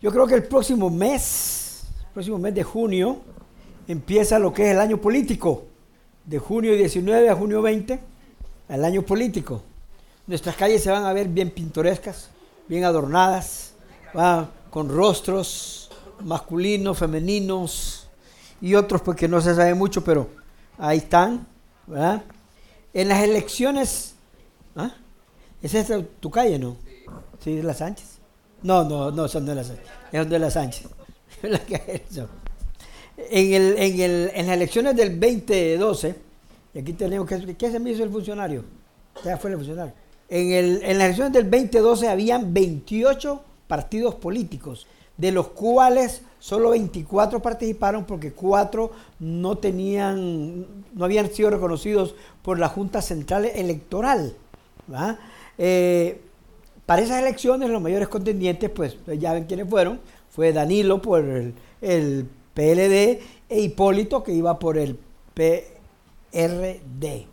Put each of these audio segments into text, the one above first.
Yo creo que el próximo mes, próximo mes de junio, empieza lo que es el año político. De junio 19 a junio 20, el año político. Nuestras calles se van a ver bien pintorescas, bien adornadas, con rostros masculinos, femeninos y otros porque no se sabe mucho, pero ahí están. En las elecciones, ¿ah? ¿esa es tu calle, no? Sí, de las Sánchez. No, no, no, son de las Sánchez. Es de las Sánchez. en, el, en, el, en las elecciones del 2012, y aquí tenemos que... ¿Qué se me hizo el funcionario? Ya fue el funcionario. En, el, en las elecciones del 2012 habían 28 partidos políticos, de los cuales solo 24 participaron porque cuatro no tenían, no habían sido reconocidos por la Junta Central Electoral. Eh, para esas elecciones los mayores contendientes, pues ya ven quiénes fueron, fue Danilo por el, PLD e Hipólito que iba por el PRD.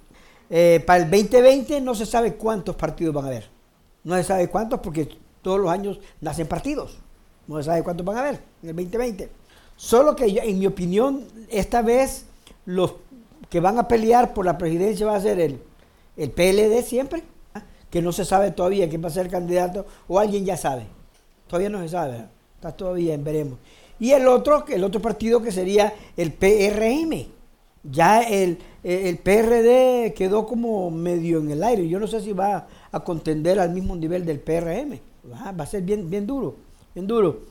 Eh, para el 2020 no se sabe cuántos partidos van a haber. No se sabe cuántos porque todos los años nacen partidos. No se sabe cuántos van a haber en el 2020. Solo que en mi opinión, esta vez los que van a pelear por la presidencia va a ser el, el PLD siempre, que no se sabe todavía quién va a ser el candidato, o alguien ya sabe. Todavía no se sabe, está todavía en veremos. Y el otro, el otro partido que sería el PRM. Ya el, el PRD quedó como medio en el aire. Yo no sé si va a contender al mismo nivel del PRM. Va a ser bien, bien duro, bien duro.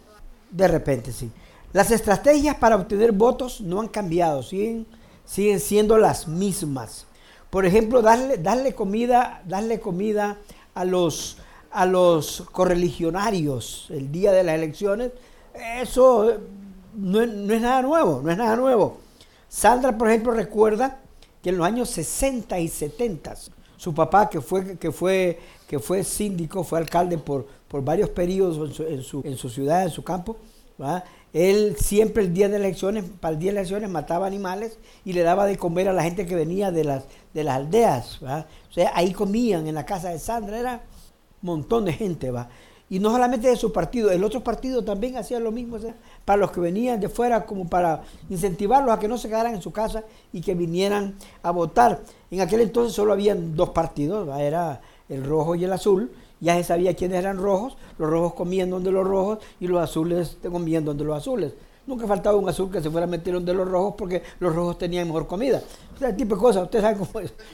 De repente, sí. Las estrategias para obtener votos no han cambiado, siguen, siguen siendo las mismas. Por ejemplo, darle, darle comida, darle comida a los, a los correligionarios el día de las elecciones, eso no, no, es nada nuevo, no es nada nuevo. Sandra, por ejemplo, recuerda que en los años 60 y 70, su papá, que fue, que fue, que fue síndico, fue alcalde por, por varios periodos en su, en su, ciudad, en su campo, él siempre el día de elecciones, para el día de elecciones mataba animales y le daba de comer a la gente que venía de las, de las aldeas. O sea, ahí comían en la casa de Sandra, era un montón de gente. ¿va? Y no solamente de su partido, el otro partido también hacía lo mismo, para los que venían de fuera, como para incentivarlos a que no se quedaran en su casa y que vinieran a votar. En aquel entonces solo habían dos partidos, era el rojo y el azul, ya se sabía quiénes eran rojos, los rojos comían donde los rojos y los azules comían donde los azules. Nunca faltaba un azul que se fuera a meter donde los rojos porque los rojos tenían mejor comida. Ese tipo de cosas, ustedes saben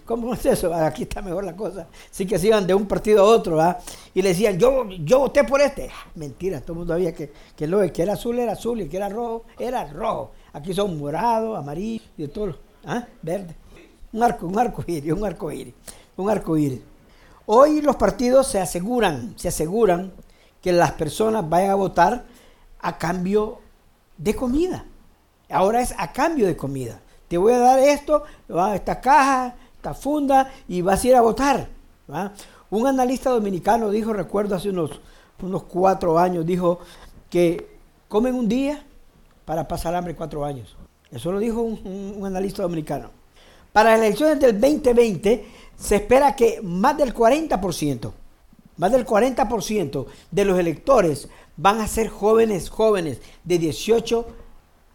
cómo es, eso, aquí está mejor la cosa. Sí que se iban de un partido a otro, ¿verdad? Y le decían, yo, yo voté por este. Ah, mentira, todo el mundo sabía que, que lo que era azul era azul y que era rojo era rojo. Aquí son morado, amarillo y de todo, ¿ah? verde. Un arco, un arco iris, un arco iris, un arco iris. Hoy los partidos se aseguran, se aseguran que las personas vayan a votar a cambio de comida. Ahora es a cambio de comida. Te voy a dar esto, esta caja, esta funda y vas a ir a votar. Un analista dominicano dijo, recuerdo hace unos, unos cuatro años, dijo que comen un día para pasar hambre cuatro años. Eso lo dijo un, un analista dominicano. Para las elecciones del 2020 se espera que más del 40%, más del 40% de los electores van a ser jóvenes, jóvenes de 18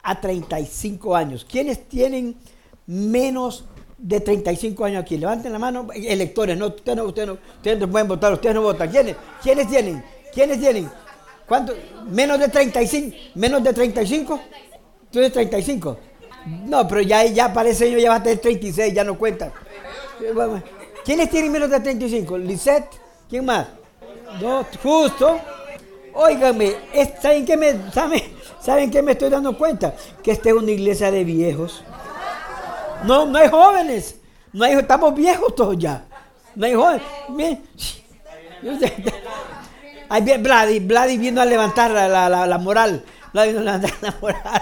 a 35 años. ¿Quiénes tienen menos de 35 años aquí? Levanten la mano, electores, no, ustedes no, ustedes no, ustedes no pueden votar, ustedes no votan. ¿Quiénes? ¿Quiénes tienen? ¿Quiénes tienen? ¿Cuántos? ¿Menos de 35? ¿Menos de 35? ¿Tú eres 35? No, pero ya, ya parece yo ya va a tener 36, ya no cuenta. ¿Quiénes tienen menos de 35? Lisette, ¿quién más? No, justo. Óigame, ¿saben qué me, saben, qué me estoy dando cuenta? Que esta es una iglesia de viejos. No, no hay jóvenes. No hay, estamos viejos todos ya. No hay jóvenes. Vladi, Vladi vino a levantar la, la, la moral. Vladi vino a levantar la moral.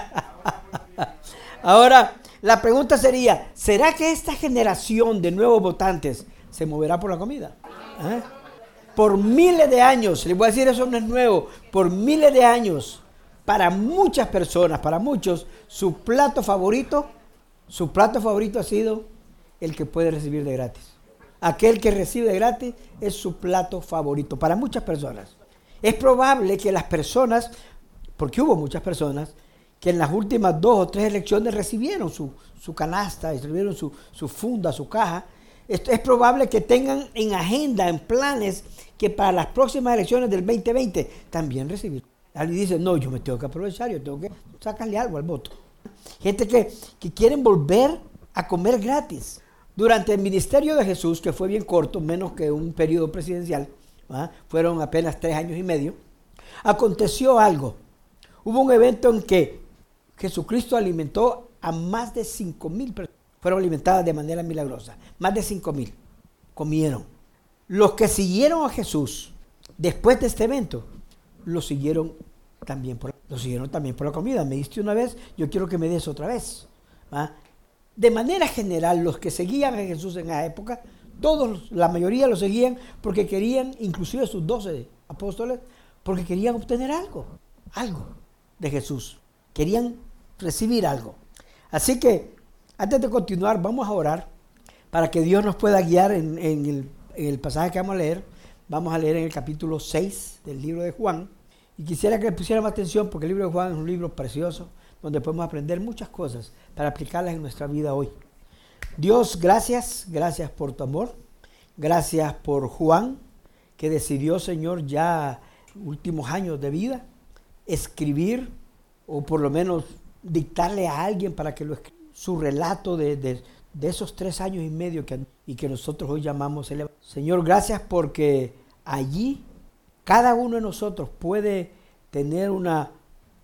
Ahora, la pregunta sería, ¿será que esta generación de nuevos votantes se moverá por la comida? ¿Eh? Por miles de años, les voy a decir eso no es nuevo, por miles de años, para muchas personas, para muchos, su plato favorito, su plato favorito ha sido el que puede recibir de gratis. Aquel que recibe de gratis es su plato favorito para muchas personas. Es probable que las personas Porque hubo muchas personas que en las últimas dos o tres elecciones recibieron su, canasta, recibieron su, su, funda, su caja. Es, es probable que tengan en agenda, en planes, que para las próximas elecciones del 2020 también recibir. Alguien dice, no, yo me tengo que aprovechar, yo tengo que sacarle algo al voto. Gente que, que quieren volver a comer gratis. Durante el ministerio de Jesús, que fue bien corto, menos que un periodo presidencial, fueron apenas tres años y medio, aconteció algo. Hubo un evento en que Jesucristo alimentó a más de 5 mil personas. Fueron alimentadas de manera milagrosa. Más de 5 mil comieron. Los que siguieron a Jesús después de este evento, lo siguieron también por, lo siguieron también por la comida. Me diste una vez, yo quiero que me des otra vez. De manera general, los que seguían a Jesús en esa época, todos, la mayoría lo seguían porque querían, inclusive sus doce apóstoles, porque querían obtener algo, algo de Jesús. Querían recibir algo. Así que, antes de continuar, vamos a orar para que Dios nos pueda guiar en, el, pasaje que vamos a leer. Vamos a leer en el capítulo 6 del libro de Juan. Y quisiera que le pusiéramos atención porque el libro de Juan es un libro precioso donde podemos aprender muchas cosas para aplicarlas en nuestra vida hoy. Dios, gracias, gracias por tu amor. Gracias por Juan, que decidió, Señor, ya últimos años de vida, escribir o por lo menos dictarle a alguien para que lo escriba su relato de, esos tres años y medio y que nosotros hoy llamamos el Señor, gracias porque allí cada uno de nosotros puede tener una,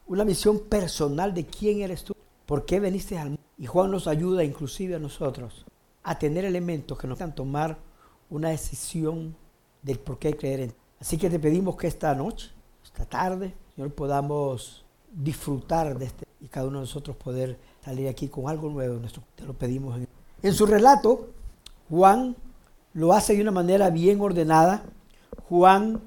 una misión personal de quién eres tú, por qué veniste al mundo. Y Juan nos ayuda inclusive a nosotros a tener elementos que nos hagan tomar una decisión del por qué creer en ti. Así que te pedimos que esta noche, esta tarde, Señor, podamos disfrutar de este y cada uno de nosotros poder salir aquí con algo nuevo. Te lo pedimos. En, su relato, Juan lo hace de una manera bien ordenada. Juan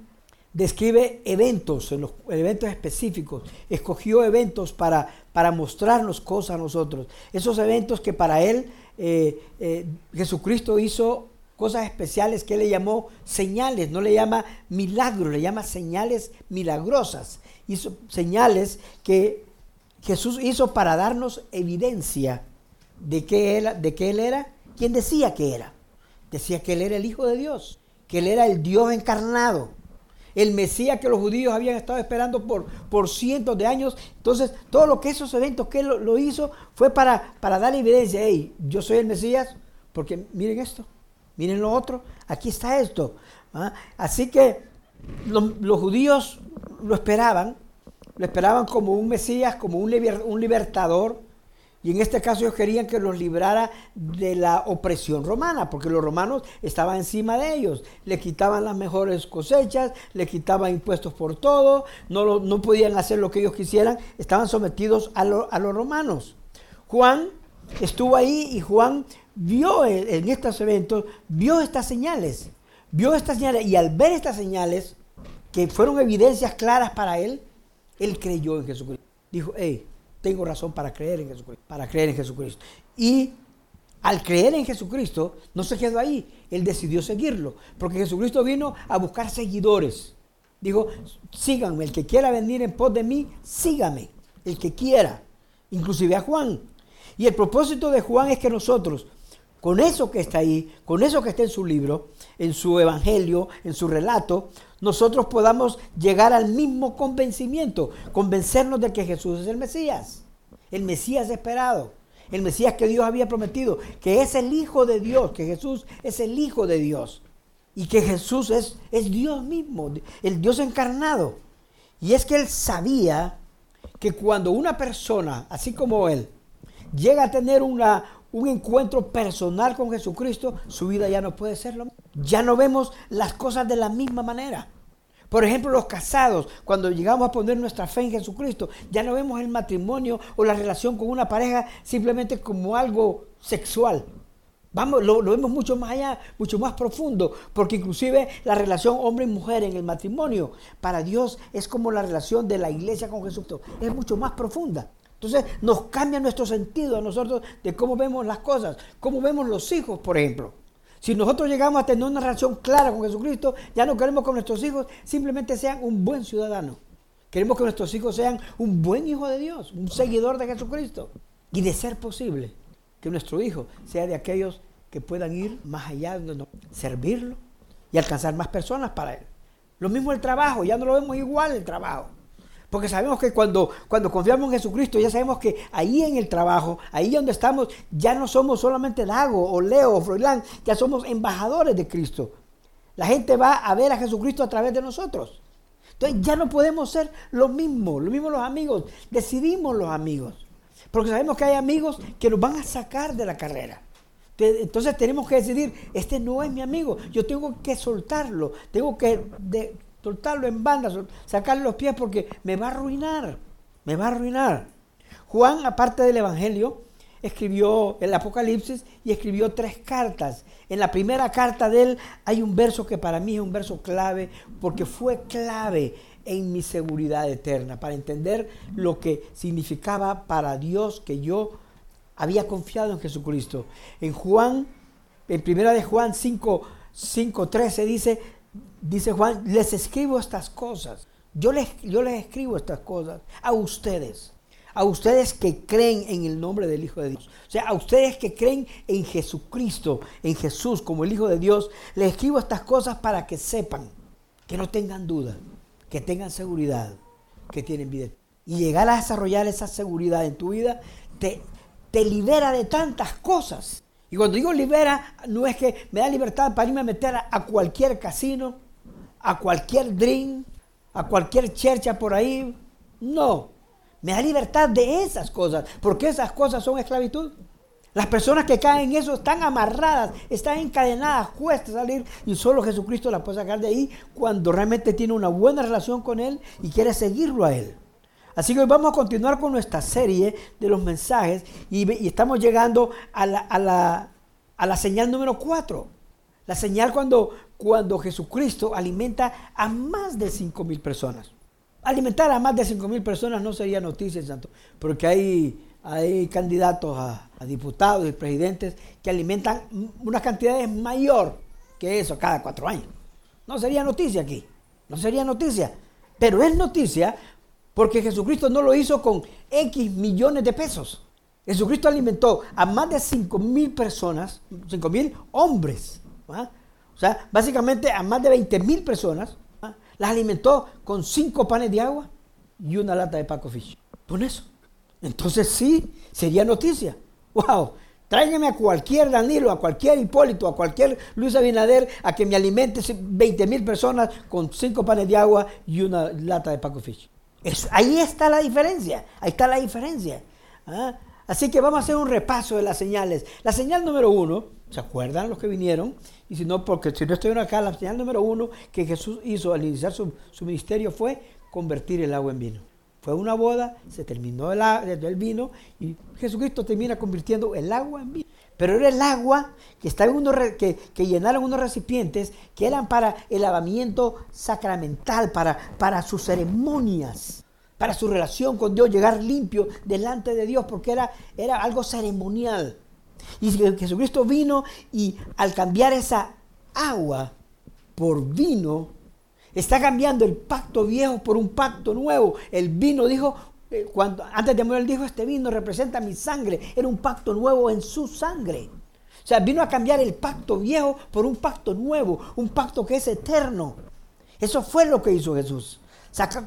describe eventos, en los eventos específicos. Escogió eventos para, para mostrarnos cosas a nosotros. Esos eventos que para él eh, eh, Jesucristo hizo cosas especiales que él le llamó señales, no le llama milagros, le llama señales milagrosas. Hizo señales que Jesús hizo para darnos evidencia de que, él, de Él era quien decía que era. Decía que Él era el Hijo de Dios, que Él era el Dios encarnado, el Mesías que los judíos habían estado esperando por, por cientos de años. Entonces, todo lo que esos eventos que Él lo, hizo fue para, para dar evidencia. Hey, yo soy el Mesías, porque miren esto, miren lo otro, aquí está esto. ¿ah? Así que los judíos lo esperaban, lo esperaban como un Mesías, como un, libertador. Y en este caso ellos querían que los librara de la opresión romana, porque los romanos estaban encima de ellos. Le quitaban las mejores cosechas, le quitaban impuestos por todo, no, no podían hacer lo que ellos quisieran, estaban sometidos a, a los romanos. Juan estuvo ahí y Juan vio en estos eventos, vio estas señales, vio estas señales y al ver estas señales, que fueron evidencias claras para él, él creyó en Jesucristo. Dijo, hey, tengo razón para creer en Jesucristo, para creer en Jesucristo. Y al creer en Jesucristo, no se quedó ahí, él decidió seguirlo, porque Jesucristo vino a buscar seguidores. Dijo, síganme, el que quiera venir en pos de mí, sígame, el que quiera, inclusive a Juan. Y el propósito de Juan es que nosotros, con eso que está ahí, con eso que está en su libro, en su evangelio, en su relato, nosotros podamos llegar al mismo convencimiento, convencernos de que Jesús es el Mesías, el Mesías esperado, el Mesías que Dios había prometido, que es el Hijo de Dios, que Jesús es el Hijo de Dios y que Jesús es, es Dios mismo, el Dios encarnado. Y es que él sabía que cuando una persona, así como él, llega a tener una, un encuentro personal con Jesucristo, su vida ya no puede ser lo mismo. Ya no vemos las cosas de la misma manera. Por ejemplo, los casados, cuando llegamos a poner nuestra fe en Jesucristo, ya no vemos el matrimonio o la relación con una pareja simplemente como algo sexual. Vamos, lo, lo, vemos mucho más allá, mucho más profundo, porque inclusive la relación hombre y mujer en el matrimonio para Dios es como la relación de la iglesia con Jesucristo, es mucho más profunda. Entonces nos cambia nuestro sentido a nosotros de cómo vemos las cosas, cómo vemos los hijos, por ejemplo. Si nosotros llegamos a tener una relación clara con Jesucristo, ya no queremos que nuestros hijos simplemente sean un buen ciudadano, Queremos que nuestros hijos sean un buen hijo de Dios, un seguidor de Jesucristo. Y de ser posible, que nuestro hijo sea de aquellos que puedan ir más allá, de servirlo y alcanzar más personas para él. Lo mismo el trabajo, ya no lo vemos igual el trabajo. Porque sabemos que cuando, cuando confiamos en Jesucristo, ya sabemos que ahí en el trabajo, ahí donde estamos, ya no somos solamente Dago o Leo o Froilán, ya somos embajadores de Cristo. La gente va a ver a Jesucristo a través de nosotros. Entonces ya no podemos ser lo mismo, lo mismo los amigos, decidimos los amigos. Porque sabemos que hay amigos que nos van a sacar de la carrera. Entonces tenemos que decidir, este no es mi amigo, yo tengo que soltarlo, tengo que soltarlo en banda, sacarle los pies porque me va a arruinar, me va a arruinar. Juan, aparte del Evangelio, escribió el Apocalipsis y escribió tres cartas. En la primera carta de él hay un verso que para mí es un verso clave porque fue clave en mi seguridad eterna, para entender lo que significaba para Dios que yo había confiado en Jesucristo. En Juan, en primera de Juan 5, 5 13 dice, dice Juan, les escribo estas cosas. Yo les, yo les escribo estas cosas a ustedes. A ustedes que creen en el nombre del Hijo de Dios. O sea, a ustedes que creen en Jesucristo, en Jesús como el Hijo de Dios, les escribo estas cosas para que sepan, que no tengan duda, que tengan seguridad, que tienen vida. Y llegar a desarrollar esa seguridad en tu vida te, te libera de tantas cosas. Y cuando digo libera, no es que me da libertad para irme a meter a, cualquier casino, a cualquier drink, a cualquier chercha por ahí. No, me da libertad de esas cosas, porque esas cosas son esclavitud. Las personas que caen en eso están amarradas, están encadenadas, cuesta salir y solo Jesucristo las puede sacar de ahí cuando realmente tiene una buena relación con Él y quiere seguirlo a Él. Así que hoy vamos a continuar con nuestra serie de los mensajes y, estamos llegando a la, señal número 4. La señal cuando, cuando Jesucristo alimenta a más de 5 mil personas. Alimentar a más de 5 mil personas no sería noticia, Santo, porque hay, hay candidatos a, diputados y presidentes que alimentan unas cantidades mayor que eso cada cuatro años. No sería noticia aquí, no sería noticia. Pero es noticia porque Jesucristo no lo hizo con X millones de pesos. Jesucristo alimentó a más de 5 mil personas, 5 mil hombres. O sea, básicamente a más de 20 mil personas. Las alimentó con 5 panes de agua y una lata de Paco Fish. Con eso. Entonces sí, sería noticia. ¡Wow! Tráigame a cualquier Danilo, a cualquier Hipólito, a cualquier Luis Abinader a que me alimente 20 mil personas con 5 panes de agua y una lata de Paco Fish ahí está la diferencia, ahí está la diferencia. ¿ah? Así que vamos a hacer un repaso de las señales. La señal número uno, ¿se acuerdan los que vinieron? Y si no, porque si no estoy acá, la señal número uno que Jesús hizo al iniciar su, ministerio fue convertir el agua en vino. Fue una boda, se terminó el, el vino y Jesucristo termina convirtiendo el agua en vino. Pero era el agua que, estaba en que, que, llenaron unos recipientes que eran para el lavamiento sacramental, para, para sus ceremonias, para su relación con Dios, llegar limpio delante de Dios, porque era, era algo ceremonial. Y Jesucristo vino y al cambiar esa agua por vino, está cambiando el pacto viejo por un pacto nuevo. El vino dijo, eh, cuando, antes de morir, dijo, este vino representa mi sangre. Era un pacto nuevo en su sangre. O sea, vino a cambiar el pacto viejo por un pacto nuevo, un pacto que es eterno. Eso fue lo que hizo Jesús.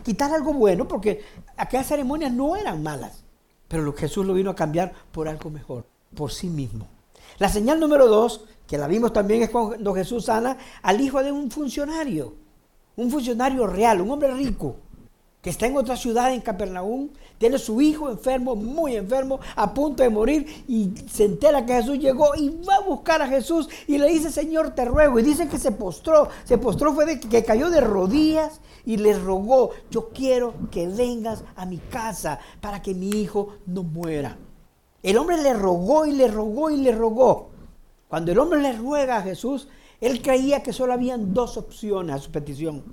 Quitar algo bueno, porque aquellas ceremonias no eran malas. Pero Jesús lo vino a cambiar por algo mejor, por sí mismo. La señal número dos, que la vimos también, es cuando Jesús sana al hijo de un funcionario. Un funcionario real, un hombre rico que está en otra ciudad, en Capernaum, tiene su hijo enfermo, muy enfermo, a punto de morir, y se entera que Jesús llegó y va a buscar a Jesús y le dice, Señor, te ruego. Y dice que se postró, se postró fue de que cayó de rodillas y le rogó, yo quiero que vengas a mi casa para que mi hijo no muera. El hombre le rogó y le rogó y le rogó. Cuando el hombre le ruega a Jesús, él creía que solo habían dos opciones a su petición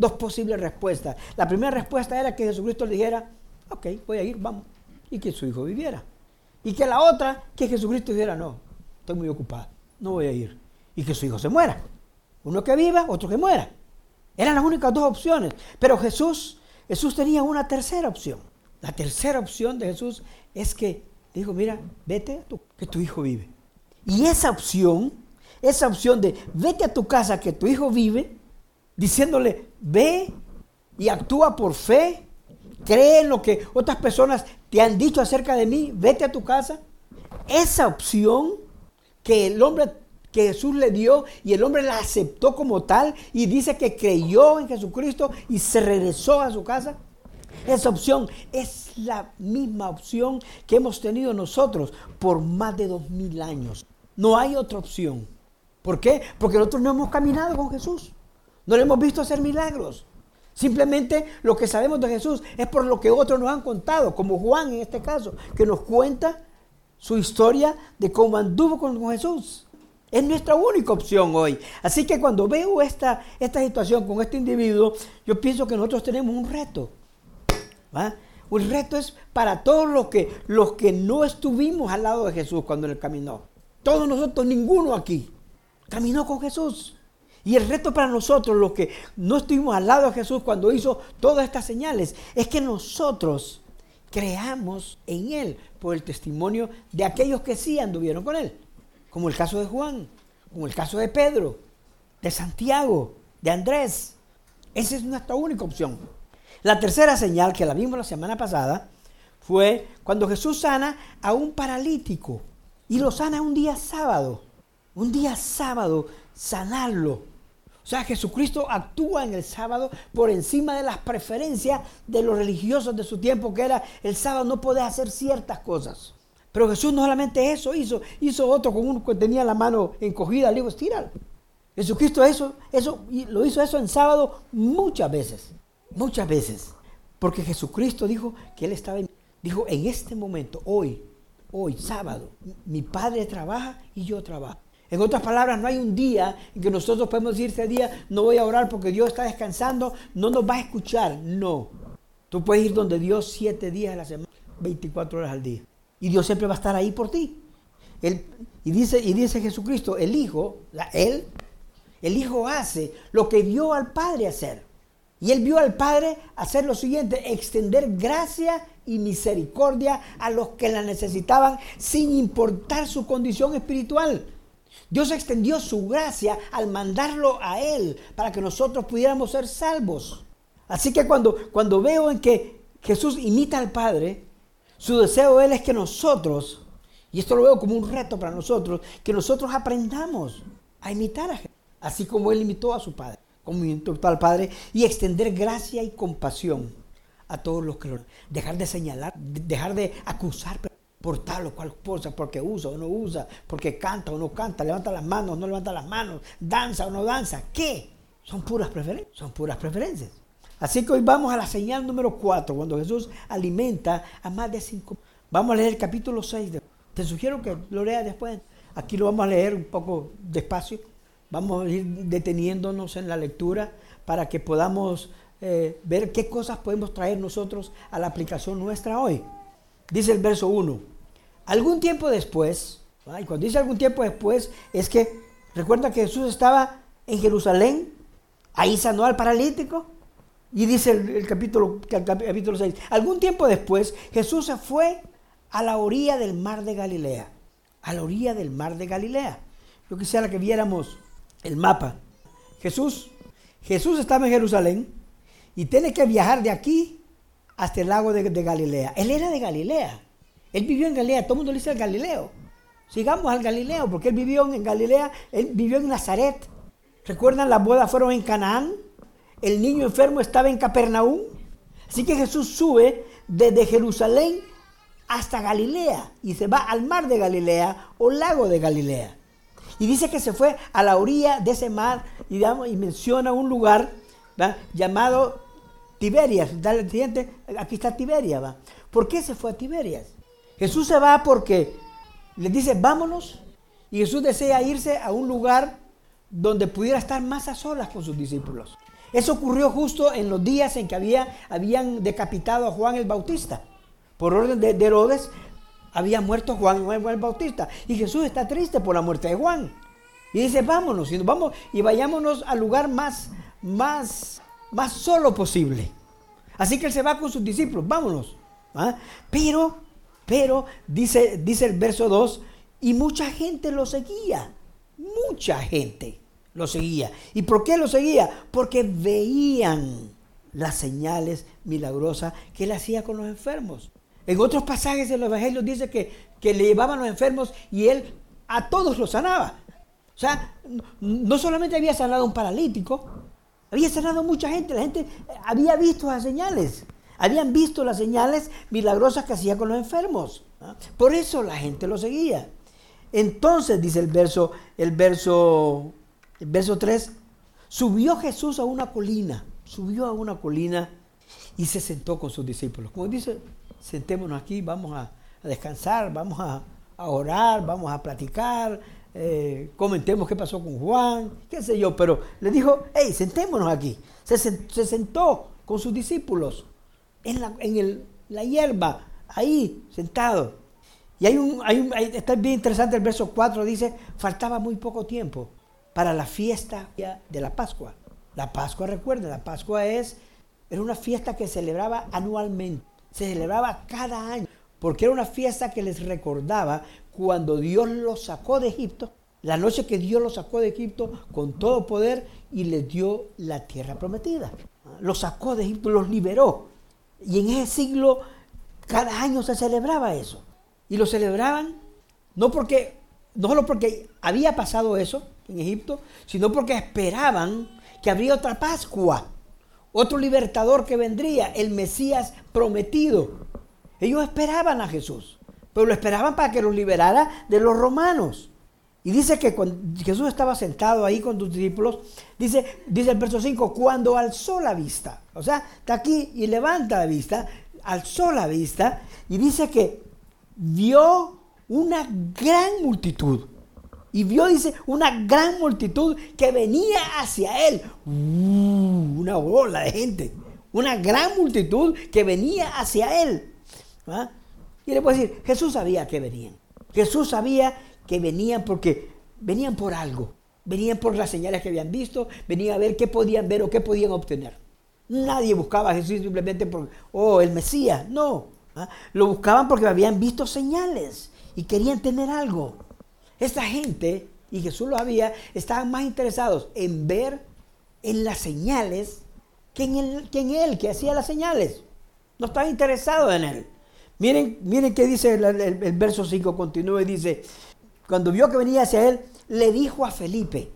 dos posibles respuestas. La primera respuesta era que Jesucristo le dijera, ok, voy a ir, vamos, y que su hijo viviera. Y que la otra, que Jesucristo dijera, no, estoy muy ocupado, no voy a ir. Y que su hijo se muera. Uno que viva, otro que muera. Eran las únicas dos opciones. Pero Jesús Jesús tenía una tercera opción. La tercera opción de Jesús es que dijo, mira, vete, tú, que tu hijo vive. Y esa opción, esa opción de vete a tu casa que tu hijo vive, diciéndole, ve y actúa por fe, cree en lo que otras personas te han dicho acerca de mí, vete a tu casa. Esa opción que el hombre que Jesús le dio y el hombre la aceptó como tal y dice que creyó en Jesucristo y se regresó a su casa. Esa opción es la misma opción que hemos tenido nosotros por más de dos mil años. No hay otra opción. ¿Por qué? Porque nosotros no hemos caminado con Jesús. No le hemos visto hacer milagros. Simplemente lo que sabemos de Jesús es por lo que otros nos han contado, como Juan en este caso, que nos cuenta su historia de cómo anduvo con Jesús. Es nuestra única opción hoy. Así que cuando veo esta, esta situación con este individuo, yo pienso que nosotros tenemos un reto. Un reto es para todos los que, los que no estuvimos al lado de Jesús cuando Él caminó. Todos nosotros, ninguno aquí, caminó con Jesús. Y el reto para nosotros, los que no estuvimos al lado de Jesús cuando hizo todas estas señales, es que nosotros creamos en Él por el testimonio de aquellos que sí anduvieron con Él. Como el caso de Juan, como el caso de Pedro, de Santiago, de Andrés. Esa es nuestra única opción. La tercera señal que la vimos la semana pasada fue cuando Jesús sana a un paralítico y lo sana un día sábado. Un día sábado, sanarlo. O sea, Jesucristo actúa en el sábado por encima de las preferencias de los religiosos de su tiempo, que era el sábado no puede hacer ciertas cosas. Pero Jesús no solamente eso hizo, hizo otro con uno que tenía la mano encogida, le dijo, estíralo. Jesucristo eso, eso, lo hizo eso en sábado muchas veces, muchas veces. Porque Jesucristo dijo que Él estaba, dijo, en este momento, hoy, hoy, sábado, mi Padre trabaja y yo trabajo. En otras palabras, no hay un día en que nosotros podemos decir ese día, no voy a orar porque Dios está descansando, no nos va a escuchar. No. Tú puedes ir donde Dios siete días a la semana, 24 horas al día. Y Dios siempre va a estar ahí por ti. y, dice, y dice Jesucristo, el Hijo, Él, el Hijo hace lo que vio al Padre hacer. Y Él vio al Padre hacer lo siguiente, extender gracia y misericordia a los que la necesitaban sin importar su condición espiritual. Dios extendió su gracia al mandarlo a Él para que nosotros pudiéramos ser salvos. Así que cuando, cuando veo en que Jesús imita al Padre, su deseo de Él es que nosotros, y esto lo veo como un reto para nosotros, que nosotros aprendamos a imitar a Jesús, así como Él imitó a su Padre, al Padre, y extender gracia y compasión a todos los que lo... Dejar de señalar, dejar de acusar por tal o cual cosa, porque usa o no usa, porque canta o no canta, levanta las manos o no levanta las manos, danza o no danza. ¿Qué? Son puras preferencias, son puras preferencias. Así que hoy vamos a la señal número 4, cuando Jesús alimenta a más de cinco. Vamos a leer el capítulo 6. te sugiero que lo leas después. Aquí lo vamos a leer un poco despacio. Vamos a ir deteniéndonos en la lectura para que podamos eh, ver qué cosas podemos traer nosotros a la aplicación nuestra hoy. Dice el verso 1. Algún tiempo después, y cuando dice algún tiempo después, es que recuerda que Jesús estaba en Jerusalén, ahí sanó al paralítico, y dice el, capítulo, el capítulo 6, algún tiempo después Jesús se fue a la orilla del mar de Galilea, a la orilla del mar de Galilea. Yo quisiera que viéramos el mapa. Jesús, Jesús estaba en Jerusalén y tiene que viajar de aquí hasta el lago de, Galilea. Él era de Galilea. Él vivió en Galilea, todo el mundo le dice el Galileo. Sigamos al Galileo, porque él vivió en Galilea, él vivió en Nazaret. ¿Recuerdan? Las bodas fueron en Canaán el niño enfermo estaba en Capernaum. Así que Jesús sube desde Jerusalén hasta Galilea y se va al mar de Galilea o lago de Galilea. Y dice que se fue a la orilla de ese mar y, y menciona un lugar llamado Tiberias. Dale siguiente, aquí está Tiberias. ¿va? ¿Por qué se fue a Tiberias? Jesús se va porque le dice, vámonos. Y Jesús desea irse a un lugar donde pudiera estar más a solas con sus discípulos. Eso ocurrió justo en los días en que había, habían decapitado a Juan el Bautista. Por orden de, Herodes, había muerto Juan, el Bautista. Y Jesús está triste por la muerte de Juan. Y dice, vámonos, y vamos y vayámonos al lugar más, más, más solo posible. Así que él se va con sus discípulos, vámonos. ¿ah? Pero, pero, dice, dice el verso 2, y mucha gente lo seguía, mucha gente lo seguía. ¿Y por qué lo seguía? Porque veían las señales milagrosas que él hacía con los enfermos. En otros pasajes de los evangelios dice que, que le llevaban los enfermos y él a todos los sanaba. O sea, no solamente había sanado a un paralítico, había sanado a mucha gente. La gente había visto las señales. Habían visto las señales milagrosas que hacía con los enfermos. Por eso la gente lo seguía. Entonces, dice el verso, el verso, el verso 3, subió Jesús a una colina, subió a una colina y se sentó con sus discípulos. Como dice, sentémonos aquí, vamos a, descansar, vamos a, orar, vamos a platicar, eh, comentemos qué pasó con Juan, qué sé yo, pero le dijo, hey, sentémonos aquí. Se, sentó con sus discípulos en la, en la hierba, ahí, sentado. Y hay un, hay un está bien interesante el verso 4, dice, faltaba muy poco tiempo para la fiesta de la Pascua. La Pascua, recuerden, la Pascua es, era una fiesta que se celebraba anualmente, se celebraba cada año, porque era una fiesta que les recordaba cuando Dios los sacó de Egipto, la noche que Dios los sacó de Egipto con todo poder y les dio la tierra prometida. Los sacó de Egipto, los liberó. Y en ese siglo, cada año se celebraba eso. Y lo celebraban no porque, no solo porque había pasado eso en Egipto, sino porque esperaban que habría otra Pascua, otro libertador que vendría, el Mesías prometido. Ellos esperaban a Jesús, pero lo esperaban para que los liberara de los romanos. Y dice que cuando Jesús estaba sentado ahí con sus discípulos, dice, dice el verso 5, cuando alzó la vista, o sea, está aquí y levanta la vista, alzó la vista y dice que vio una gran multitud. Y vio, dice, una gran multitud que venía hacia él. Uh, una bola de gente. Una gran multitud que venía hacia él. ¿Ah? Y le puedo decir, Jesús sabía que venían. Jesús sabía que venían porque venían por algo. Venían por las señales que habían visto, venían a ver qué podían ver o qué podían obtener. Nadie buscaba a Jesús simplemente por, oh, el Mesías. No, ¿ah? Lo buscaban porque habían visto señales y querían tener algo. Esta gente, y Jesús lo había, estaban más interesados en ver en las señales que en, el, que él, que hacía las señales. No estaban interesados en él. Miren, miren qué dice el, el verso 5, continúa y dice, cuando vio que venía hacia él, le dijo a Felipe,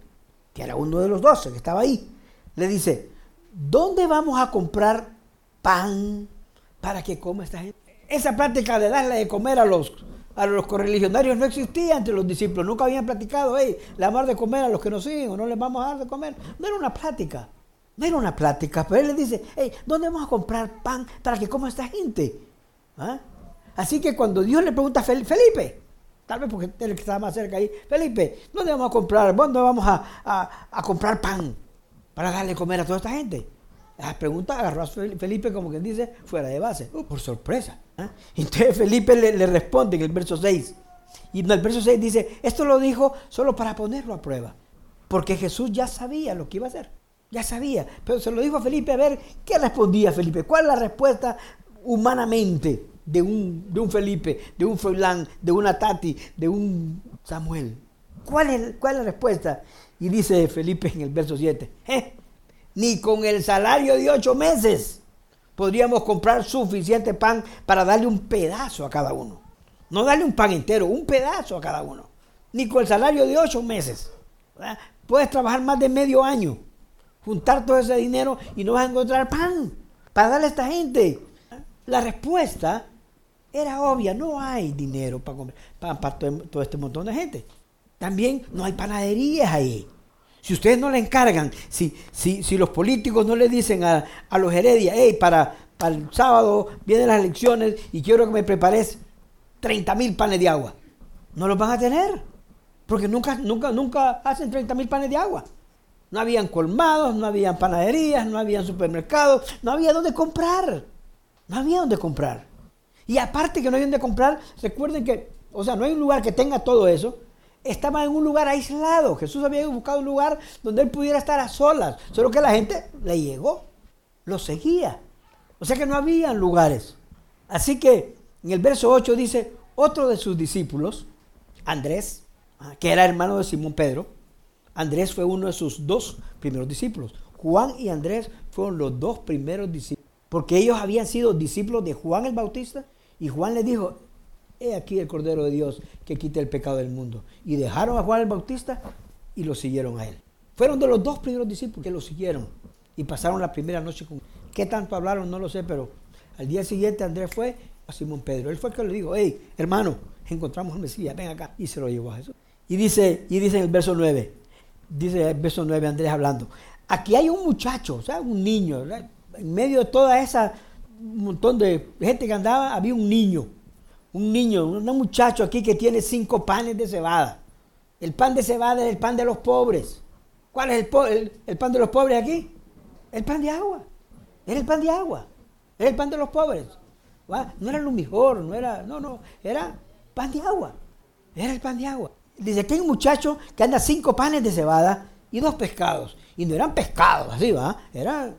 que era uno de los doce que estaba ahí, le dice, ¿dónde vamos a comprar pan para que coma esta gente? esa práctica de darle de comer a los, a los correligionarios no existía entre los discípulos. Nunca habían platicado, hey, le vamos a de comer a los que nos siguen o no les vamos a dar de comer. No era una plática. No era una plática. Pero él le dice, hey, ¿dónde vamos a comprar pan para que coma esta gente? ¿Ah? Así que cuando Dios le pregunta a Felipe, tal vez porque él estaba más cerca ahí, Felipe, ¿dónde vamos a comprar? ¿Dónde vamos a, a comprar pan para darle comer a toda esta gente? La pregunta agarró a Felipe, como quien dice, fuera de base, uh, por sorpresa. ¿eh? Entonces Felipe le, responde en el verso 6. Y en el verso 6 dice, esto lo dijo solo para ponerlo a prueba. Porque Jesús ya sabía lo que iba a hacer. Ya sabía. Pero se lo dijo a Felipe a ver qué respondía Felipe. ¿Cuál es la respuesta humanamente de un, de un Felipe, de un Froilán, de una Tati, de un Samuel? ¿Cuál es, ¿Cuál es la respuesta? Y dice Felipe en el verso 7. ¿eh? Ni con el salario de ocho meses podríamos comprar suficiente pan para darle un pedazo a cada uno. No darle un pan entero, un pedazo a cada uno. Ni con el salario de ocho meses. Puedes trabajar más de medio año, juntar todo ese dinero y no vas a encontrar pan para darle a esta gente. La respuesta era obvia, no hay dinero para comer para todo este montón de gente. También no hay panaderías ahí. Si ustedes no le encargan, si, si, si los políticos no le dicen a, los heredias, hey, para, para, el sábado vienen las elecciones y quiero que me prepares 30 mil panes de agua, no los van a tener. Porque nunca, nunca, nunca hacen 30 mil panes de agua. No habían colmados, no habían panaderías, no habían supermercados, no había dónde comprar. No había dónde comprar. Y aparte que no hay dónde comprar, recuerden que, o sea, no hay un lugar que tenga todo eso, estaba en un lugar aislado. Jesús había buscado un lugar donde él pudiera estar a solas. Solo que la gente le llegó, lo seguía. O sea que no habían lugares. Así que en el verso 8 dice, otro de sus discípulos, Andrés, ah, que era hermano de Simón Pedro, Andrés fue uno de sus dos primeros discípulos. Juan y Andrés fueron los dos primeros discípulos, porque ellos habían sido discípulos de Juan el Bautista y Juan les dijo, he aquí el Cordero de Dios que quita el pecado del mundo. Y dejaron a Juan el Bautista y lo siguieron a él. Fueron de los dos primeros discípulos que lo siguieron y pasaron la primera noche con ¿Qué tanto hablaron? No lo sé, pero al día siguiente Andrés fue a Simón Pedro. Él fue el que le dijo, hey, hermano, encontramos al Mesías, ven acá. Y se lo llevó a Jesús. Y dice, y dice en el verso 9, dice el verso 9 Andrés hablando, aquí hay un muchacho, o sea, un niño, en medio de toda esa montón de gente que andaba, había un niño, un niño, un muchacho aquí que tiene cinco panes de cebada. El pan de cebada es el pan de los pobres. ¿Cuál es el, pan de los pobres aquí? El pan de agua. Era el pan de agua. Era el pan de los pobres. No era lo mejor, no era, no, no, era pan de agua. Era el pan de agua. Dice que hay un muchacho que anda cinco panes de cebada y dos pescados. Y no eran pescados, así va, eran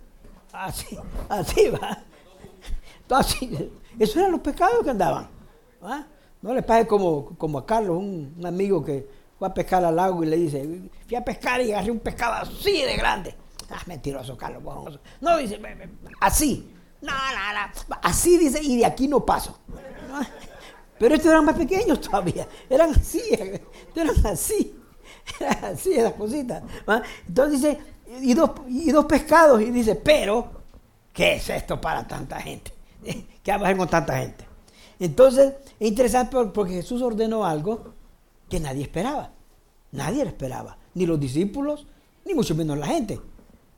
así, así va. Así, esos eran los pescados que andaban. No les pase como, como a Carlos, un, amigo que fue a pescar al lago y le dice, fui a pescar y agarré un pescado así de grande. Ah, mentiroso, Carlos. No, dice, así. No, no, no. Así dice, y de aquí no paso. Pero estos eran más pequeños todavía. Eran así, eran así. Eran así esas cositas. Entonces dice, y dos, y dos pescados. Y dice, pero, ¿qué es esto para tanta gente? ¿Qué vamos a hacer con tanta gente? Entonces, es interesante porque Jesús ordenó algo que nadie esperaba. Nadie lo esperaba. Ni los discípulos, ni mucho menos la gente.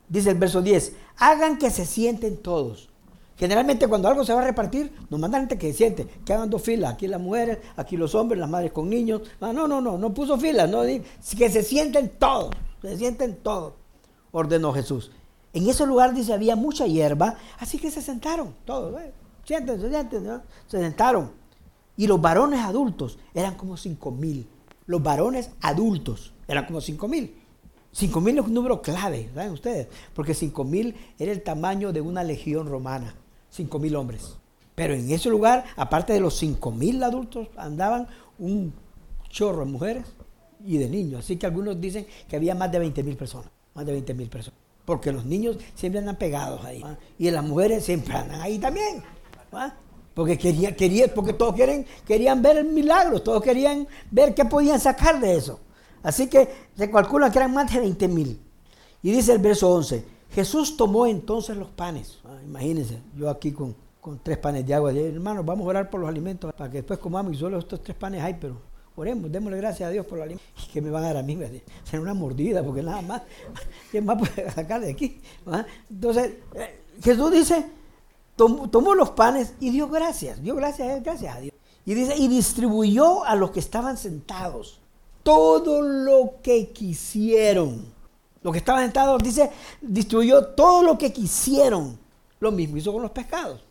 Dice el verso 10, hagan que se sienten todos. Generalmente cuando algo se va a repartir, nos mandan gente que se siente, que hagan dos filas, aquí las mujeres, aquí los hombres, las madres con niños. No, no, no, no, no puso filas, que se sienten todos, se sienten todos, ordenó Jesús. En ese lugar dice había mucha hierba, así que se sentaron todos, ¿eh? Siéntense, siéntense, se sentaron. Y los varones adultos eran como cinco mil. Los varones adultos eran como cinco mil. 5.000 es un número clave, ¿saben ustedes? Porque 5.000 era el tamaño de una legión romana, 5.000 hombres. Pero en ese lugar, aparte de los 5.000 adultos, andaban un chorro de mujeres y de niños. Así que algunos dicen que había más de 20.000 personas, más de 20.000 personas. Porque los niños siempre andan pegados ahí. Y las mujeres siempre andan ahí también. Porque, quería, quería, porque todos quieren, querían ver el milagro, todos querían ver qué podían sacar de eso. Así que se calcula que eran más de 20 mil. Y dice el verso 11, Jesús tomó entonces los panes. Ah, imagínense, yo aquí con, tres panes de agua. hermanos, vamos a orar por los alimentos para que después comamos y solo estos tres panes hay, pero oremos, démosle gracias a Dios por los alimentos. ¿Y qué me van a dar a mí? Será una mordida, porque nada más, ¿qué más puede sacar de aquí? ¿Ah? Entonces, eh, Jesús dice, tomó, los panes y dio gracias, dio gracias, gracias a Dios. Y dice, y distribuyó a los que estaban sentados todo lo que quisieron. Los que estaban sentados, dice, distribuyó todo lo que quisieron. Lo mismo hizo con los pescados.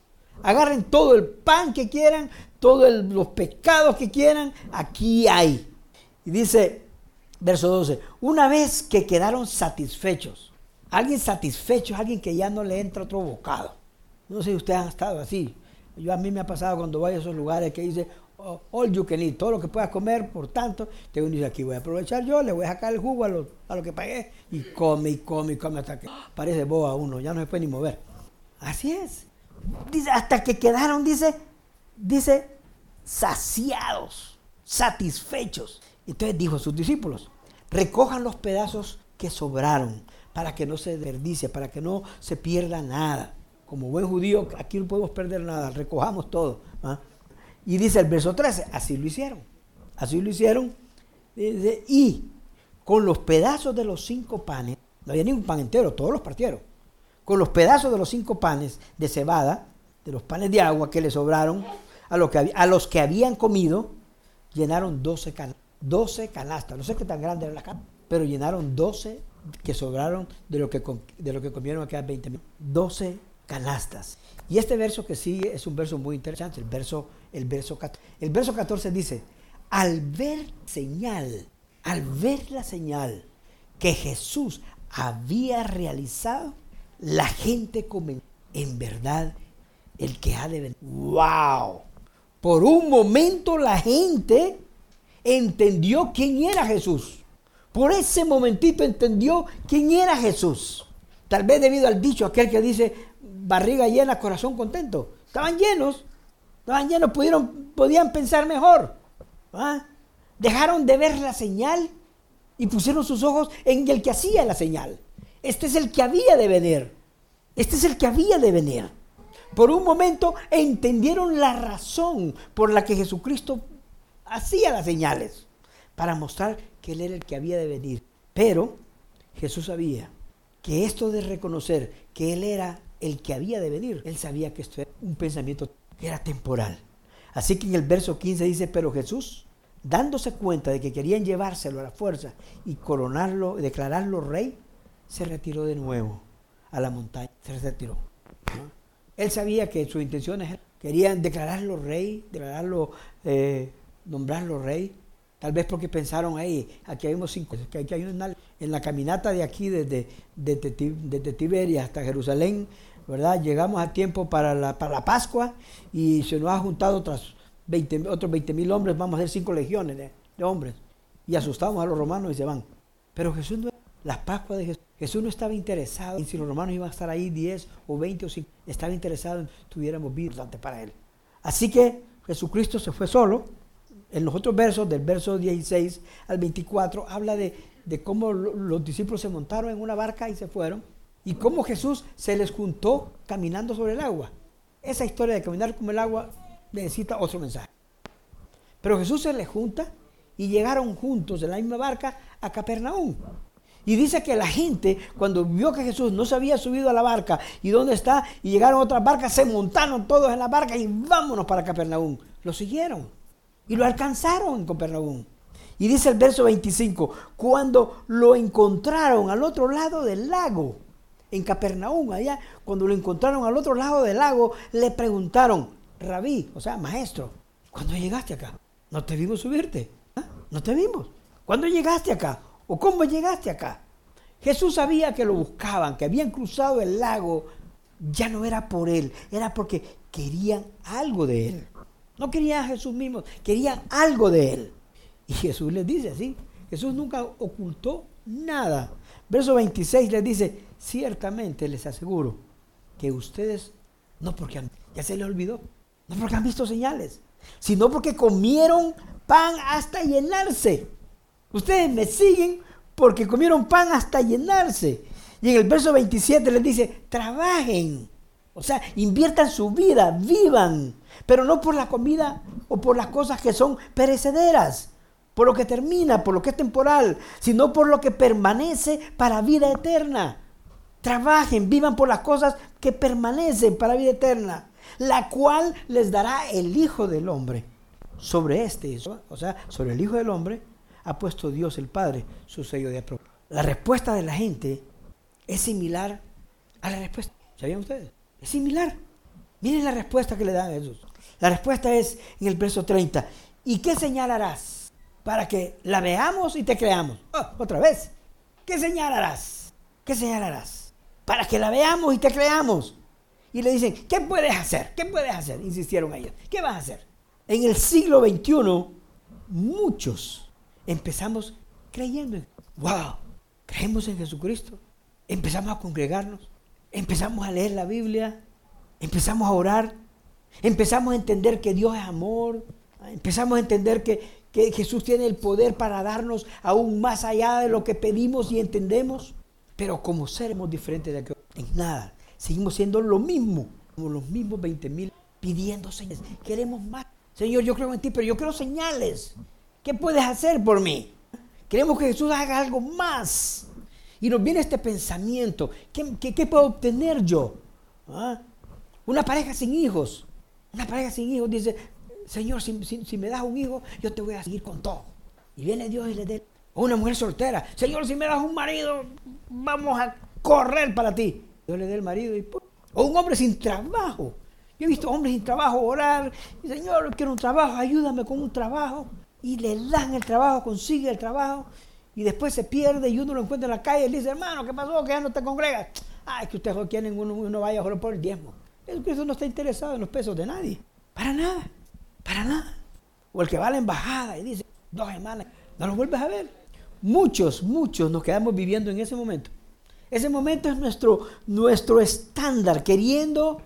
Agarren todo el pan que quieran, todos los pescados que quieran, aquí hay. Y dice, verso 12, una vez que quedaron satisfechos, alguien satisfecho es alguien que ya no le entra otro bocado. No sé si ustedes han estado así. Yo a mí me ha pasado cuando voy a esos lugares que dice, all you can eat, todo lo que puedas comer, por tanto, te dice aquí voy a aprovechar yo, le voy a sacar el jugo a lo, a lo que pagué y come y come y come hasta que parece boa uno, ya no se puede ni mover. Así es. Dice, hasta que quedaron, dice, dice, saciados, satisfechos. Entonces dijo a sus discípulos, recojan los pedazos que sobraron para que no se desperdicie, para que no se pierda nada. Como buen judío, aquí no podemos perder nada, recojamos todo. ¿ah? Y dice el verso 13, así lo hicieron. Así lo hicieron. y con los pedazos de los cinco panes, no había ningún pan entero, todos los partieron. Con los pedazos de los cinco panes de cebada, de los panes de agua que le sobraron a, que, a los que habían comido, llenaron 12 canastas. 12 canastas. No sé qué tan grande era la canasta, pero llenaron 12 que sobraron de lo que, de lo que comieron aquellas 20 mil. 12 canastas. Y este verso que sigue es un verso muy interesante, el verso, el verso 14. El verso 14 dice, al ver señal, al ver la señal que Jesús había realizado, la gente comenzó, en verdad, el que ha de venir. ¡Wow! Por un momento la gente entendió quién era Jesús. Por ese momentito entendió quién era Jesús. Tal vez debido al dicho aquel que dice barriga llena, corazón contento. Estaban llenos, estaban llenos, pudieron, podían pensar mejor. Dejaron de ver la señal y pusieron sus ojos en el que hacía la señal. Este es el que había de venir. Este es el que había de venir. Por un momento entendieron la razón por la que Jesucristo hacía las señales, para mostrar que Él era el que había de venir. Pero Jesús sabía que esto de reconocer que Él era el que había de venir, Él sabía que esto era un pensamiento que era temporal. Así que en el verso 15 dice, pero Jesús, dándose cuenta de que querían llevárselo a la fuerza y coronarlo, declararlo rey, se retiró de nuevo a la montaña, se retiró. Él sabía que sus intenciones querían declararlo rey, declararlo, eh, nombrarlo rey. Tal vez porque pensaron ahí, aquí hay cinco, que hay una, en la caminata de aquí desde, desde, Tiberia hasta Jerusalén, ¿verdad? Llegamos a tiempo para la, para la Pascua y se nos ha juntado otras 20, otros 20 mil hombres, vamos a hacer cinco legiones de, de hombres. Y asustamos a los romanos y se van. Pero Jesús no las Pascuas de Jesús. Jesús no estaba interesado en si los romanos iban a estar ahí 10 o 20 o 5. Estaba interesado en que tuviéramos vida para él. Así que Jesucristo se fue solo. En los otros versos, del verso 16 al 24, habla de, de cómo los discípulos se montaron en una barca y se fueron. Y cómo Jesús se les juntó caminando sobre el agua. Esa historia de caminar como el agua necesita otro mensaje. Pero Jesús se les junta y llegaron juntos en la misma barca a Capernaum. Y dice que la gente, cuando vio que Jesús no se había subido a la barca y dónde está, y llegaron otras barcas, se montaron todos en la barca y vámonos para Capernaum. Lo siguieron y lo alcanzaron en Capernaum. Y dice el verso 25, cuando lo encontraron al otro lado del lago, en Capernaum, allá, cuando lo encontraron al otro lado del lago, le preguntaron, rabí, o sea, maestro, ¿cuándo llegaste acá? No te vimos subirte, ¿Ah? no te vimos. ¿Cuándo llegaste acá? ¿O cómo llegaste acá? Jesús sabía que lo buscaban, que habían cruzado el lago. Ya no era por él, era porque querían algo de él. No querían a Jesús mismo, querían algo de él. Y Jesús les dice así. Jesús nunca ocultó nada. Verso 26 les dice, ciertamente les aseguro que ustedes, no porque ya se les olvidó, no porque han visto señales, sino porque comieron pan hasta llenarse. Ustedes me siguen porque comieron pan hasta llenarse. Y en el verso 27 les dice, trabajen. O sea, inviertan su vida, vivan. Pero no por la comida o por las cosas que son perecederas, por lo que termina, por lo que es temporal, sino por lo que permanece para vida eterna. Trabajen, vivan por las cosas que permanecen para vida eterna, la cual les dará el Hijo del Hombre. Sobre este, o sea, sobre el Hijo del Hombre, ha puesto Dios el Padre su sello de aprobación. La respuesta de la gente es similar a la respuesta. ¿Sabían ustedes? Es similar. Miren la respuesta que le dan a Jesús. La respuesta es en el verso 30. ¿Y qué señalarás para que la veamos y te creamos? Oh, otra vez. ¿Qué señalarás? ¿Qué señalarás? Para que la veamos y te creamos. Y le dicen, ¿qué puedes hacer? ¿Qué puedes hacer? Insistieron ellos. ¿Qué vas a hacer? En el siglo XXI, muchos empezamos creyendo en, wow, creemos en Jesucristo, empezamos a congregarnos, empezamos a leer la Biblia, empezamos a orar, empezamos a entender que Dios es amor, empezamos a entender que, que Jesús tiene el poder para darnos aún más allá de lo que pedimos y entendemos, pero como seremos diferentes de aquello, en nada, seguimos siendo lo mismo, como los mismos 20 mil pidiendo señales, queremos más. Señor, yo creo en ti, pero yo quiero señales. ¿Qué puedes hacer por mí? Queremos que Jesús haga algo más. Y nos viene este pensamiento. ¿Qué, puedo obtener yo? ¿Ah? Una pareja sin hijos. Una pareja sin hijos dice, Señor, si, me das un hijo, yo te voy a seguir con todo. Y viene Dios y le da. O una mujer soltera. Señor, si me das un marido, vamos a correr para ti. Dios le da el marido y... O un hombre sin trabajo. Yo he visto hombres sin trabajo orar. Señor, quiero un trabajo, ayúdame con un trabajo y le dan el trabajo, consigue el trabajo y después se pierde y uno lo encuentra en la calle y le dice, hermano, ¿qué pasó? Que ya no te congregas. Ah, es que usted quiere uno, uno vaya solo por el diezmo. Jesucristo no está interesado en los pesos de nadie. Para nada. Para nada. O el que va a la embajada y dice, dos semanas, no lo vuelves a ver. Muchos, muchos nos quedamos viviendo en ese momento. Ese momento es nuestro, nuestro estándar, queriendo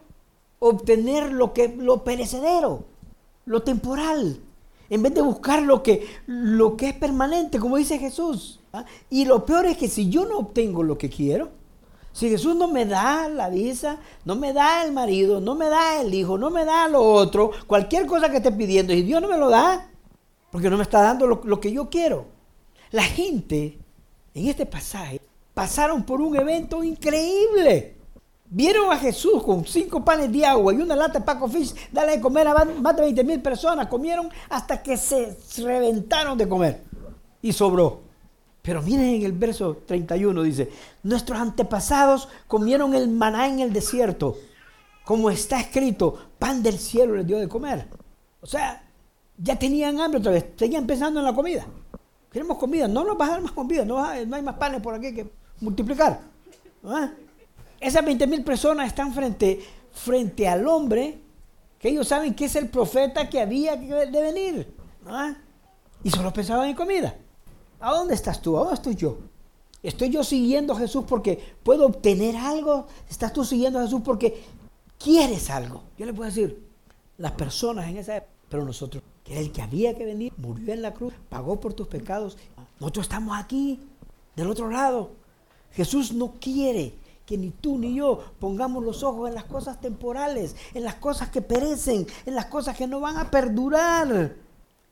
obtener lo, que, lo perecedero, lo temporal, en vez de buscar lo que, lo que es permanente, como dice Jesús. ¿ah? Y lo peor es que si yo no obtengo lo que quiero, si Jesús no me da la visa, no me da el marido, no me da el hijo, no me da lo otro, cualquier cosa que esté pidiendo, y Dios no me lo da, porque no me está dando lo, lo que yo quiero. La gente en este pasaje pasaron por un evento increíble. Vieron a Jesús con cinco panes de agua y una lata de Paco Fish, darle de comer a más de 20 mil personas. Comieron hasta que se reventaron de comer y sobró. Pero miren en el verso 31 dice, nuestros antepasados comieron el maná en el desierto, como está escrito, pan del cielo les dio de comer. O sea, ya tenían hambre otra vez, seguían pensando en la comida. Queremos comida, no nos vas a dar más comida, no, hay más panes por aquí que multiplicar. Esas 20 mil personas están frente, frente al hombre que ellos saben que es el profeta que había de venir. Y solo pensaban en comida. ¿A dónde estás tú? ¿A dónde estoy yo? ¿Estoy yo siguiendo a Jesús porque puedo obtener algo? ¿Estás tú siguiendo a Jesús porque quieres algo? Yo le puedo decir, las personas en esa época, pero nosotros, era el que había que venir, murió en la cruz, pagó por tus pecados. Nosotros estamos aquí, del otro lado. Jesús no quiere que ni tú ni yo pongamos los ojos en las cosas temporales, en las cosas que perecen, en las cosas que no van a perdurar.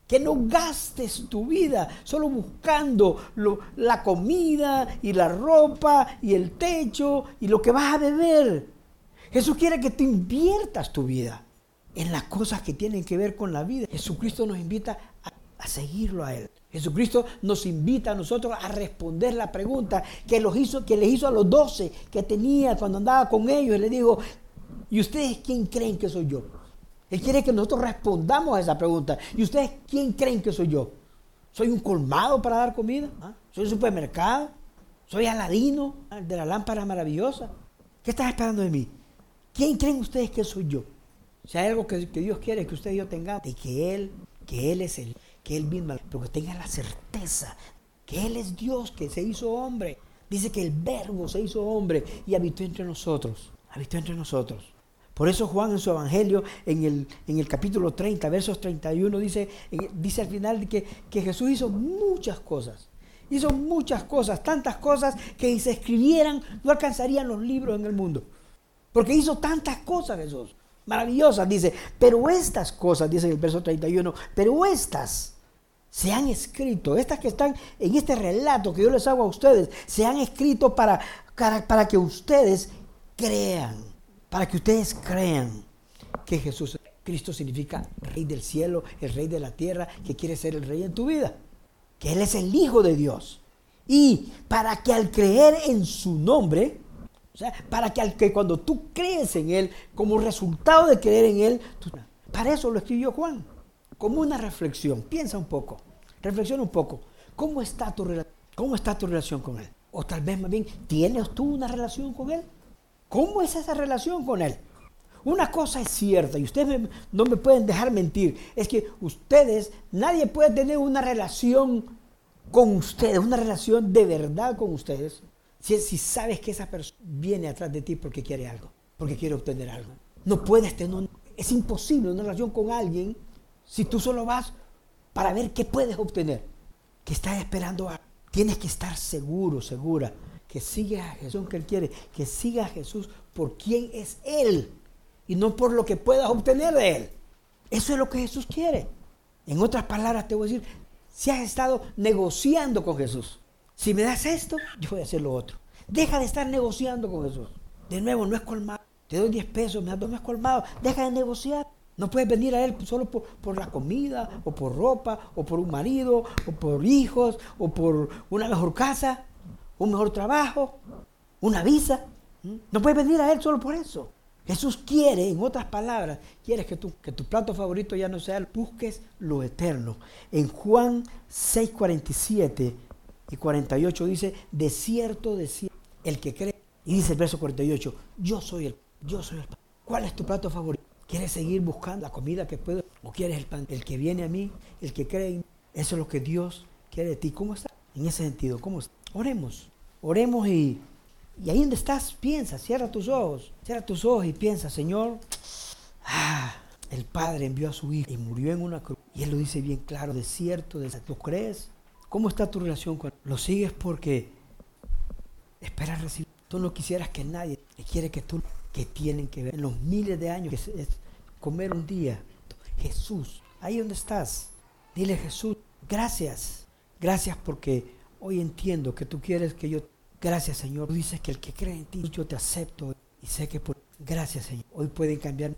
Que no gastes tu vida solo buscando la comida y la ropa y el techo y lo que vas a beber. Jesús quiere que te inviertas tu vida en las cosas que tienen que ver con la vida. Jesucristo nos invita a, seguirlo a Él. Jesucristo nos invita a nosotros a responder la pregunta que, los hizo, que les hizo a los doce que tenía cuando andaba con ellos. Y le dijo, ¿y ustedes quién creen que soy yo? Él quiere que nosotros respondamos a esa pregunta. ¿Y ustedes quién creen que soy yo? ¿Soy un colmado para dar comida? ¿Ah? ¿Soy un supermercado? ¿Soy Aladino de la lámpara maravillosa? ¿Qué están esperando de mí? ¿Quién creen ustedes que soy yo? Si hay algo que, que Dios quiere que ustedes y yo tengamos, de que Él, que Él es el que Él mismo, pero que tenga la certeza que Él es Dios, que se hizo hombre. Dice que el verbo se hizo hombre y habitó entre nosotros, habitó entre nosotros. Por eso Juan en su Evangelio, en el, en el capítulo 30, versos 31, dice, dice al final que, que Jesús hizo muchas cosas. Hizo muchas cosas, tantas cosas que si se escribieran no alcanzarían los libros en el mundo. Porque hizo tantas cosas Jesús, maravillosas, dice. Pero estas cosas, dice en el verso 31, pero estas se han escrito, estas que están en este relato que yo les hago a ustedes, se han escrito para, para, que ustedes crean, para que ustedes crean que Jesús Cristo significa Rey del cielo, el Rey de la tierra, que quiere ser el Rey en tu vida, que Él es el Hijo de Dios. Y para que al creer en su nombre, o sea, para que, al, que cuando tú crees en Él, como resultado de creer en Él, para eso lo escribió Juan como una reflexión. Piensa un poco, reflexiona un poco. ¿Cómo está tu, cómo está tu relación con Él? O tal vez más bien, ¿tienes tú una relación con Él? ¿Cómo es esa relación con Él? Una cosa es cierta y ustedes no me pueden dejar mentir, es que ustedes, nadie puede tener una relación con ustedes, una relación de verdad con ustedes, si, sabes que esa persona viene atrás de ti porque quiere algo, porque quiere obtener algo. No puedes tener, es imposible una relación con alguien si tú solo vas para ver qué puedes obtener, que estás esperando a... Tienes que estar seguro, segura, que sigas a Jesús que Él quiere, que siga a Jesús por quién es Él y no por lo que puedas obtener de Él. Eso es lo que Jesús quiere. En otras palabras te voy a decir, si has estado negociando con Jesús, si me das esto, yo voy a hacer lo otro. Deja de estar negociando con Jesús. De nuevo, no es colmado. Te doy 10 pesos, me das dos, no es colmado. Deja de negociar. No puedes venir a Él solo por, la comida, o por ropa, o por un marido, o por hijos, o por una mejor casa, un mejor trabajo, una visa. ¿Mm? No puedes venir a Él solo por eso. Jesús quiere, en otras palabras, quiere que, tú, que tu plato favorito ya no sea, busques lo eterno. En Juan 6, 47 y 48 dice, de cierto, de cierto, el que cree. Y dice el verso 48, yo soy el, yo soy el ¿Cuál es tu plato favorito? ¿Quieres seguir buscando la comida que puedo? ¿O quieres el pan? El que viene a mí, el que cree en mí. Eso es lo que Dios quiere de ti. ¿Cómo estás? En ese sentido, ¿cómo estás? Oremos. Oremos y, y ahí donde estás, piensa, cierra tus ojos. Cierra tus ojos y piensa, Señor, ah, el Padre envió a su Hijo y murió en una cruz. Y Él lo dice bien claro, de cierto, ¿tú crees? ¿Cómo está tu relación con Él? ¿Lo sigues porque esperas recibir? Tú no quisieras que nadie quiere que tú, que tienen que ver en los miles de años, que es, comer un día. Jesús, ahí donde estás, dile Jesús, gracias, gracias porque hoy entiendo que tú quieres que yo, gracias Señor, tú dices que el que cree en ti, yo te acepto y sé que por, gracias Señor, hoy pueden cambiar